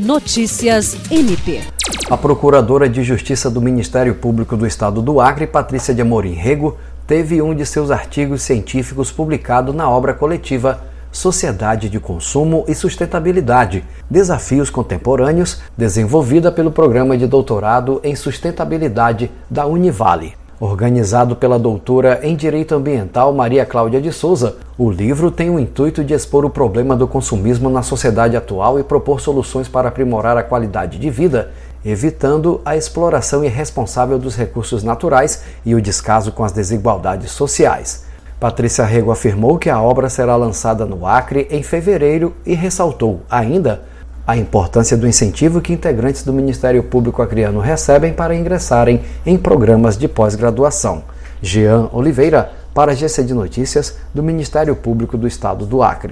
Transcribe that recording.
Notícias MP. A Procuradora de Justiça do Ministério Público do Estado do Acre, Patrícia de Amorim Rego, teve um de seus artigos científicos publicado na obra coletiva Sociedade de Consumo e Sustentabilidade: Desafios Contemporâneos, desenvolvida pelo Programa de Doutorado em Sustentabilidade da Univale. Organizado pela doutora em Direito Ambiental Maria Cláudia de Souza, o livro tem o intuito de expor o problema do consumismo na sociedade atual e propor soluções para aprimorar a qualidade de vida, evitando a exploração irresponsável dos recursos naturais e o descaso com as desigualdades sociais. Patrícia Rego afirmou que a obra será lançada no Acre em fevereiro e ressaltou, ainda, a importância do incentivo que integrantes do Ministério Público Acreano recebem para ingressarem em programas de pós-graduação. Jean Oliveira, para a GC de Notícias do Ministério Público do Estado do Acre.